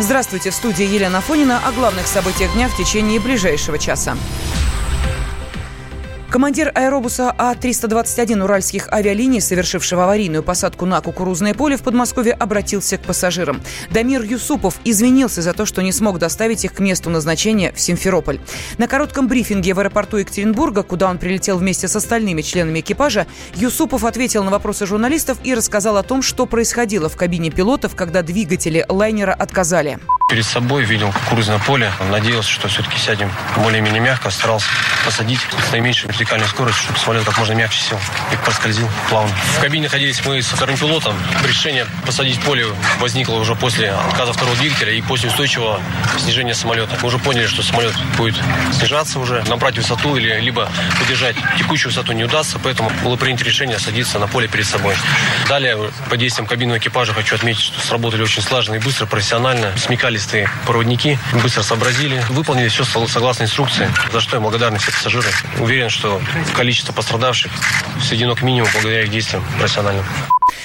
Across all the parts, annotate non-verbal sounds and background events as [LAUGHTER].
Здравствуйте, в студии Елена Фонина о главных событиях дня в течение ближайшего часа. Командир аэробуса А-321 уральских авиалиний, совершившего аварийную посадку на кукурузное поле в Подмосковье, обратился к пассажирам. Дамир Юсупов извинился за то, что не смог доставить их к месту назначения в Симферополь. На коротком брифинге в аэропорту Екатеринбурга, куда он прилетел вместе с остальными членами экипажа, Юсупов ответил на вопросы журналистов и рассказал о том, что происходило в кабине пилотов, когда двигатели лайнера отказали. Перед собой видел кукурузное поле. Надеялся, что все-таки сядем более-менее мягко. Старался посадить с наименьшей вертикальной скоростью, чтобы самолет как можно мягче сел и проскользил плавно. В кабине находились мы со вторым пилотом. Решение посадить поле возникло уже после отказа второго двигателя и после устойчивого снижения самолета. Мы уже поняли, что самолет будет снижаться уже, набрать высоту или либо удержать текущую высоту не удастся, поэтому было принято решение садиться на поле перед собой. Далее, по действиям кабинного экипажа, хочу отметить, что сработали очень слаженно и быстро, профессионально. Смекалистые проводники быстро сообразили, выполнили все согласно инструкции, за что я благодарен всем пассажирам. Уверен, что количество пострадавших сведено к минимуму благодаря их действиям профессиональным.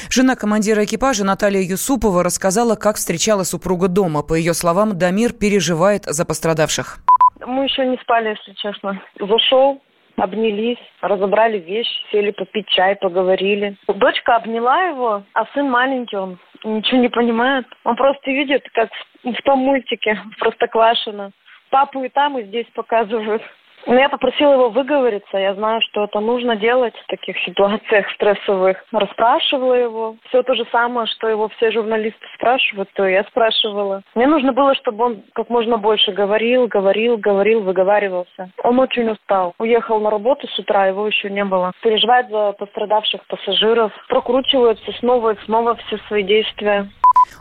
Жена командира экипажа Наталья Юсупова рассказала, как встречала супруга дома. По ее словам, Дамир переживает за пострадавших. Мы еще не спали, если честно. Зашел, обнялись, разобрали вещи, сели попить чай, поговорили. Дочка обняла его, а сын маленький, он ничего не понимает. Он просто видит, как в том мультике, Простоквашино. Папу и там, и здесь показывают. Но я попросила его выговориться. Я знаю, что это нужно делать в таких ситуациях стрессовых. Расспрашивала его. Все то же самое, что его все журналисты спрашивают, то я спрашивала. Мне нужно было, чтобы он как можно больше говорил, говорил, говорил, выговаривался. Он очень устал. Уехал на работу с утра, его еще не было. Переживает за пострадавших пассажиров. Прокручивается снова и снова все свои действия.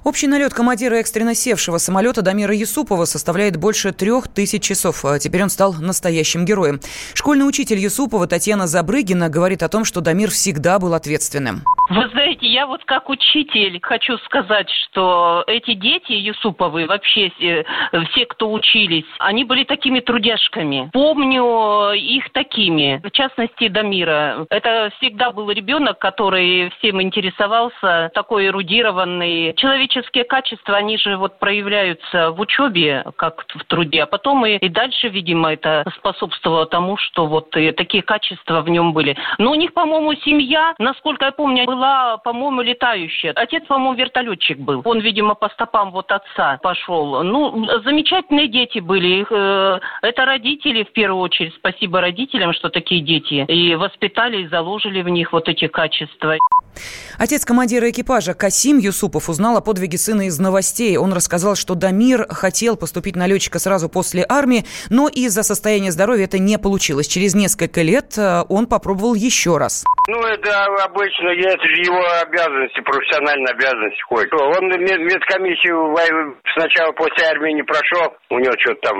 Общий налет командира экстренно севшего самолета Дамира Юсупова составляет больше трех тысяч часов. А теперь он стал настоящим героем. Школьный учитель Юсупова Татьяна Забрыгина говорит о том, что Дамир всегда был ответственным. Вы знаете, я вот как учитель хочу сказать, что эти дети Юсуповы, вообще все, все, кто учились, они были такими трудяшками. Помню их такими, в частности, Дамира. Это всегда был ребенок, который всем интересовался, такой эрудированный. Человеческие качества, они же вот проявляются в учебе, как в труде, а потом и, и дальше, видимо, это способствовало тому, что вот такие качества в нем были. Но у них, по-моему, семья, насколько я помню, была по-моему, летающая. Отец, по-моему, вертолетчик был. Он, видимо, по стопам вот отца пошел. Ну, замечательные дети были. Э, это родители, в первую очередь. Спасибо родителям, что такие дети. И воспитали, и заложили в них вот эти качества. Отец командира экипажа Касим Юсупов узнал о подвиге сына из новостей. Он рассказал, что Дамир хотел поступить на летчика сразу после армии, но из-за состояния здоровья это не получилось. Через несколько лет э, он попробовал еще раз. Ну, это обычно, это же его обязанности, профессиональные обязанности ходит. Он медкомиссию сначала после армии не прошел, у него что-то там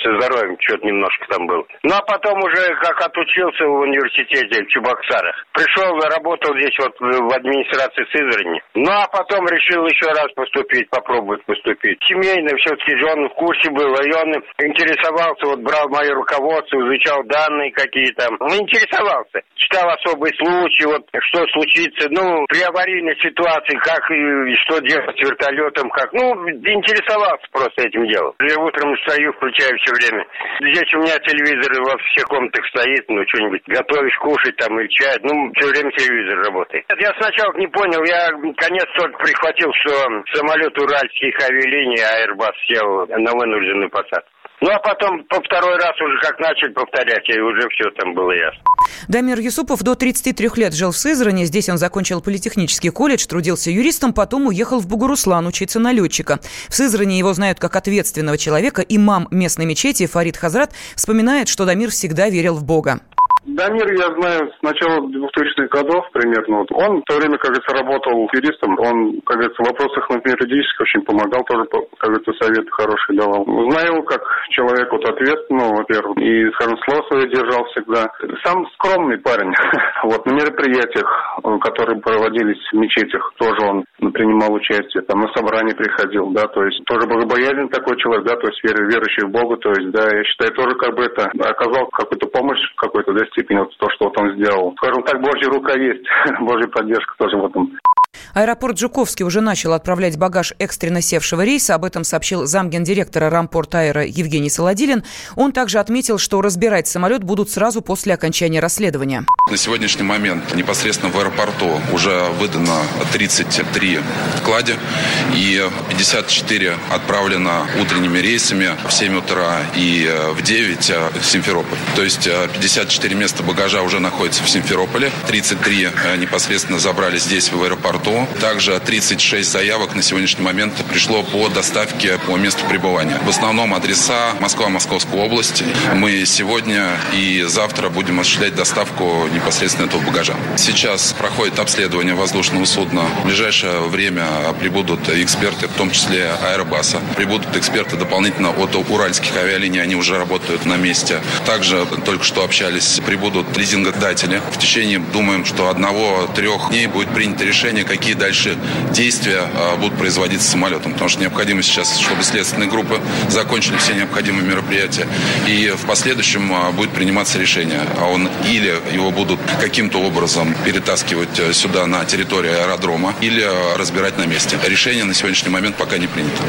со здоровьем, что-то немножко там было. Ну, а потом уже как отучился в университете в Чебоксарах. Пришел, работал здесь вот в администрации Сызрани. Ну, а потом решил еще раз поступить, попробовать поступить. Семейно все-таки он в курсе был, и он интересовался, вот брал мое руководство, изучал данные какие там. Он интересовался. Читал особые случаи, вот что случится, ну, при аварийной ситуации, как и что делать с вертолетом, как. Ну, интересовался просто этим делом. Я утром стою, включаю все время. Здесь у меня телевизор во всех комнатах стоит, ну, что-нибудь готовишь кушать там или чай, ну, все время телевизор работает. Я сначала не понял, я конец только прихватил, что самолет уральских авиалиний Airbus сел на вынужденную посадку. Ну, а потом по второй раз уже как начали повторять, и уже все там было ясно. Дамир Юсупов до 33 лет жил в Сызрани. Здесь он закончил политехнический колледж, трудился юристом, потом уехал в Бугуруслан учиться на летчика. В Сызрани его знают как ответственного человека. Имам местной мечети Фарид Хазрат вспоминает, что Дамир всегда верил в Бога. Дамир я знаю с начала 2000-х годов примерно. Он в то время, как говорится, работал юристом. Он, как говорится, в вопросах, например, юридических очень помогал, тоже, как говорится, советы хорошие давал. Знаю его как человек вот ответственного, во-первых, и, скажем, слово свое держал всегда. Сам скромный парень. [LAUGHS] вот на мероприятиях, которые проводились в мечетях, тоже он принимал участие, там на собрание приходил, да, то есть тоже богобоязненный такой человек, да, то есть верующий в Бога, то есть, да, я считаю, тоже как бы это оказал какую-то помощь какой-то, да, степени вот то, что вот он сделал. Скажем так, Божья рука есть, [LAUGHS] Божья поддержка тоже в этом. Аэропорт Жуковский уже начал отправлять багаж экстренно севшего рейса. Об этом сообщил замгендиректора Рампорт Аэро Евгений Солодилин. Он также отметил, что разбирать самолет будут сразу после окончания расследования. На сегодняшний момент непосредственно в аэропорту уже выдано 33 клади и 54 отправлено утренними рейсами в 7 утра и в 9 в Симферополь. То есть 54 места багажа уже находятся в Симферополе, 33 непосредственно забрали здесь в аэропорту. Также 36 заявок на сегодняшний момент пришло по доставке по месту пребывания. В основном адреса Москва, Московская область. Мы сегодня и завтра будем осуществлять доставку непосредственно этого багажа. Сейчас проходит обследование воздушного судна. В ближайшее время прибудут эксперты, в том числе Аэробаса. Прибудут эксперты дополнительно от уральских авиалиний, они уже работают на месте. Также только что общались, прибудут лизингодатели. В течение, думаем, что одного-трех дней будет принято решение, какие дальше действия а, будут производиться самолетом. Потому что необходимо сейчас, чтобы следственные группы закончили все необходимые мероприятия. И в последующем а, будет приниматься решение. А он или его будут каким-то образом перетаскивать э, сюда на территорию аэродрома, или э, разбирать на месте. Решение на сегодняшний момент пока не принято.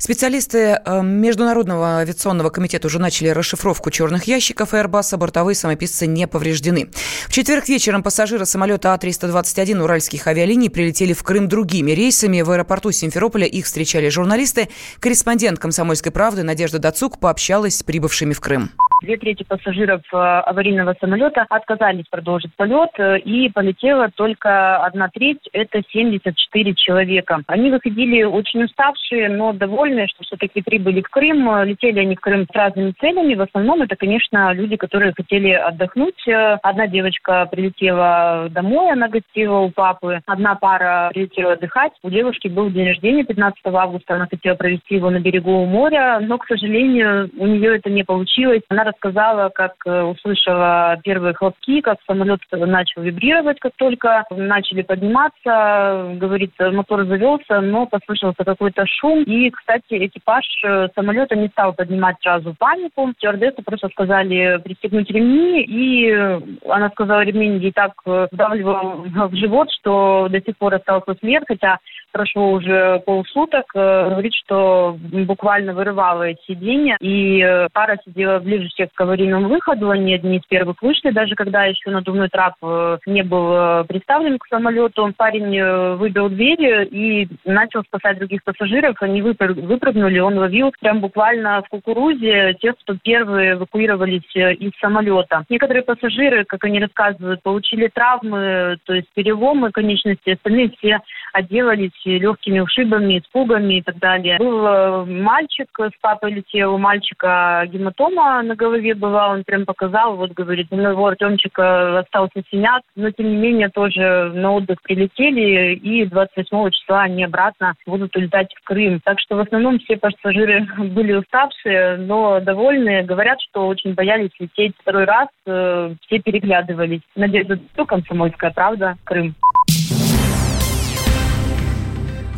Специалисты э, Международного авиационного комитета уже начали расшифровку черных ящиков Airbus. Бортовые самописцы не повреждены. В четверг вечером пассажиры самолета А-321 уральских авиалиний прилетели в Крым другими рейсами. В аэропорту Симферополя их встречали журналисты. Корреспондент «Комсомольской правды» Надежда Дацук пообщалась с прибывшими в Крым. Две трети пассажиров э, аварийного самолета отказались продолжить полет, э, и полетела только одна треть, это 74 человека. Они выходили очень уставшие, но довольные, что все-таки прибыли в Крым. Летели они в Крым с разными целями. В основном это, конечно, люди, которые хотели отдохнуть. Одна девочка прилетела домой, она гостила у папы. Одна пара прилетела отдыхать. У девушки был день рождения 15 августа. Она хотела провести его на берегу моря, но, к сожалению, у нее это не получилось. Она рассказала, как э, услышала первые хлопки, как самолет начал вибрировать, как только начали подниматься. Говорит, мотор завелся, но послышался какой-то шум. И, кстати, экипаж э, самолета не стал поднимать сразу панику. Стюардессу просто сказали пристегнуть ремни, и она сказала, ремень ей так э, вдавливал в живот, что до сих пор остался след, хотя прошло уже полсуток. Говорит, что буквально вырывало эти сиденья, и пара сидела ближе всех к аварийному выходу. Они одни из первых вышли, даже когда еще надувной трап э, не был э, представлен к самолету. Парень э, выбил двери и начал спасать других пассажиров. Они выпрыгнули, он ловил прям буквально в кукурузе тех, кто первые эвакуировались из самолета. Некоторые пассажиры, как они рассказывают, получили травмы, то есть переломы конечности, остальные все отделались легкими ушибами, испугами и так далее. Был мальчик, с папой летел, у мальчика гематома на голове голове была, он прям показал, вот говорит, у моего Артемчика остался синяк, но тем не менее тоже на отдых прилетели, и 28 числа они обратно будут улетать в Крым. Так что в основном все пассажиры [LAUGHS] были уставшие, но довольные. Говорят, что очень боялись лететь второй раз, э, все переглядывались. Надежда, комсомольская правда, Крым.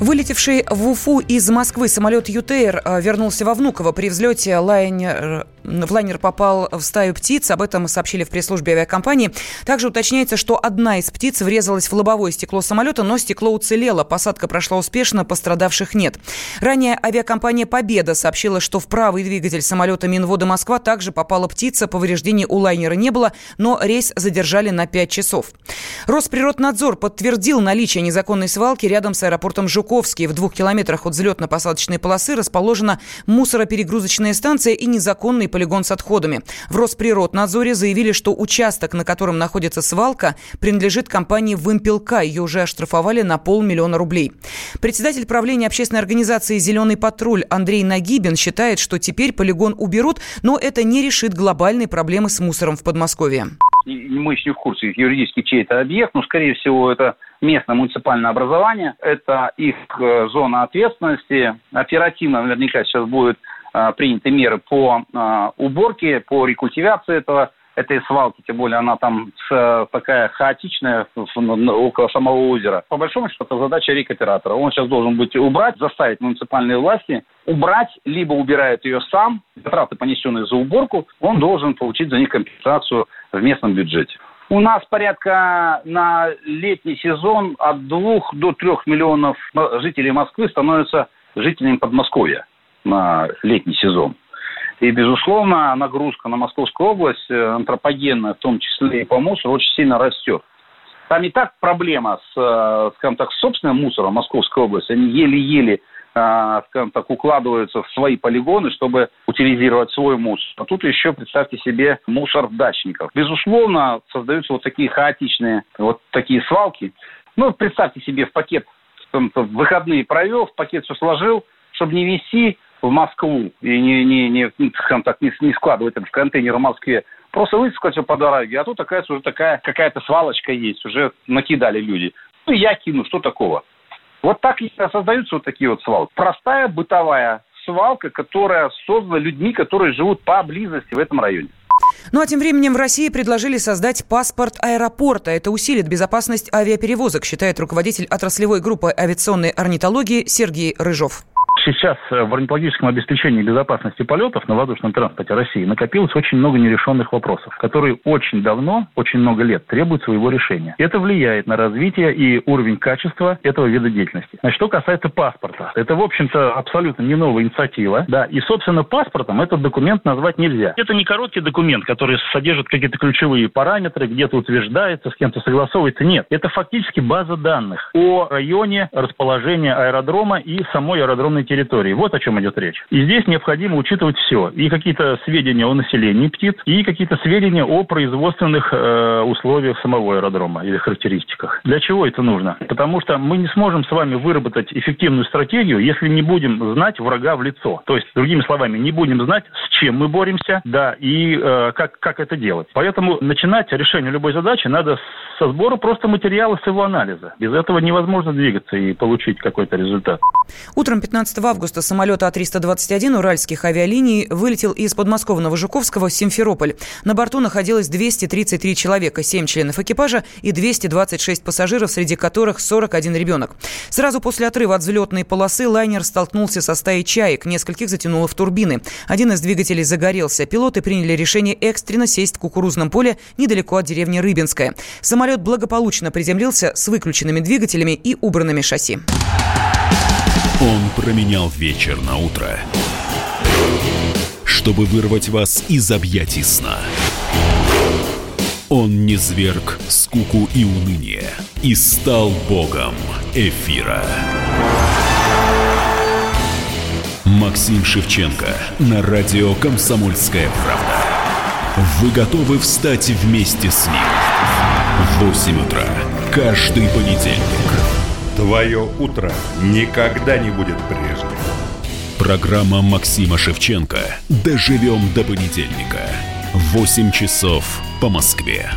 Вылетевший в Уфу из Москвы самолет ЮТР э, вернулся во Внуково. При взлете лайнер, лайнер попал в стаю птиц. Об этом сообщили в пресс-службе авиакомпании. Также уточняется, что одна из птиц врезалась в лобовое стекло самолета, но стекло уцелело. Посадка прошла успешно, пострадавших нет. Ранее авиакомпания «Победа» сообщила, что в правый двигатель самолета Минвода Москва также попала птица. Повреждений у лайнера не было, но рейс задержали на 5 часов. Росприроднадзор подтвердил наличие незаконной свалки рядом с аэропортом Жуков Жуковский. В двух километрах от взлетно-посадочной полосы расположена мусороперегрузочная станция и незаконный полигон с отходами. В Росприроднадзоре заявили, что участок, на котором находится свалка, принадлежит компании «Вымпелка». Ее уже оштрафовали на полмиллиона рублей. Председатель правления общественной организации «Зеленый патруль» Андрей Нагибин считает, что теперь полигон уберут, но это не решит глобальной проблемы с мусором в Подмосковье. Мы еще не в курсе юридически чей это объект, но, скорее всего, это местное муниципальное образование. Это их э, зона ответственности. Оперативно наверняка сейчас будут э, приняты меры по э, уборке, по рекультивации этого этой свалки, тем более она там такая хаотичная около самого озера. По большому счету, это задача рекоператора. Он сейчас должен быть убрать, заставить муниципальные власти убрать, либо убирает ее сам, траты, понесенные за уборку, он должен получить за них компенсацию в местном бюджете. У нас порядка на летний сезон от двух до трех миллионов жителей Москвы становятся жителями Подмосковья на летний сезон. И, безусловно, нагрузка на Московскую область, э, антропогенная, в том числе и по мусору, очень сильно растет. Там и так проблема с, э, скажем так, с собственным мусором Московской области. Они еле-еле а, скажем так, укладываются в свои полигоны, чтобы утилизировать свой мусор. А тут еще, представьте себе, мусор дачников. Безусловно, создаются вот такие хаотичные, вот такие свалки. Ну, представьте себе, в пакет в выходные провел, в пакет все сложил, чтобы не вести в Москву и не, не, не, скажем так, не, не складывать это в контейнер в Москве. Просто выскочил все по дороге, а тут, оказывается, уже такая какая-то свалочка есть, уже накидали люди. Ну, я кину, что такого? Вот так создаются вот такие вот свалки. Простая бытовая свалка, которая создана людьми, которые живут поблизости в этом районе. Ну а тем временем в России предложили создать паспорт аэропорта. Это усилит безопасность авиаперевозок, считает руководитель отраслевой группы авиационной орнитологии Сергей Рыжов. Сейчас э, в орнитологическом обеспечении безопасности полетов на воздушном транспорте России накопилось очень много нерешенных вопросов, которые очень давно, очень много лет требуют своего решения. Это влияет на развитие и уровень качества этого вида деятельности. Значит, что касается паспорта, это, в общем-то, абсолютно не новая инициатива. Да, и, собственно, паспортом этот документ назвать нельзя. Это не короткий документ, который содержит какие-то ключевые параметры, где-то утверждается, с кем-то согласовывается. Нет, это фактически база данных о районе расположения аэродрома и самой аэродромной территории. Вот о чем идет речь. И здесь необходимо учитывать все. И какие-то сведения о населении птиц, и какие-то сведения о производственных э, условиях самого аэродрома или характеристиках. Для чего это нужно? Потому что мы не сможем с вами выработать эффективную стратегию, если не будем знать врага в лицо. То есть, другими словами, не будем знать, с чем мы боремся, да, и э, как, как это делать. Поэтому начинать решение любой задачи надо со сбора просто материала, с его анализа. Без этого невозможно двигаться и получить какой-то результат. Утром 15 августа самолет А-321 уральских авиалиний вылетел из подмосковного Жуковского в Симферополь. На борту находилось 233 человека, 7 членов экипажа и 226 пассажиров, среди которых 41 ребенок. Сразу после отрыва от взлетной полосы лайнер столкнулся со стаей чаек, нескольких затянуло в турбины. Один из двигателей загорелся. Пилоты приняли решение экстренно сесть в кукурузном поле недалеко от деревни Рыбинская. Самолет благополучно приземлился с выключенными двигателями и убранными шасси. Он променял вечер на утро, чтобы вырвать вас из объятий сна. Он не зверг скуку и уныние и стал богом эфира. Максим Шевченко на радио «Комсомольская правда». Вы готовы встать вместе с ним? В 8 утра каждый понедельник – Твое утро никогда не будет прежним. Программа Максима Шевченко. Доживем до понедельника. 8 часов по Москве.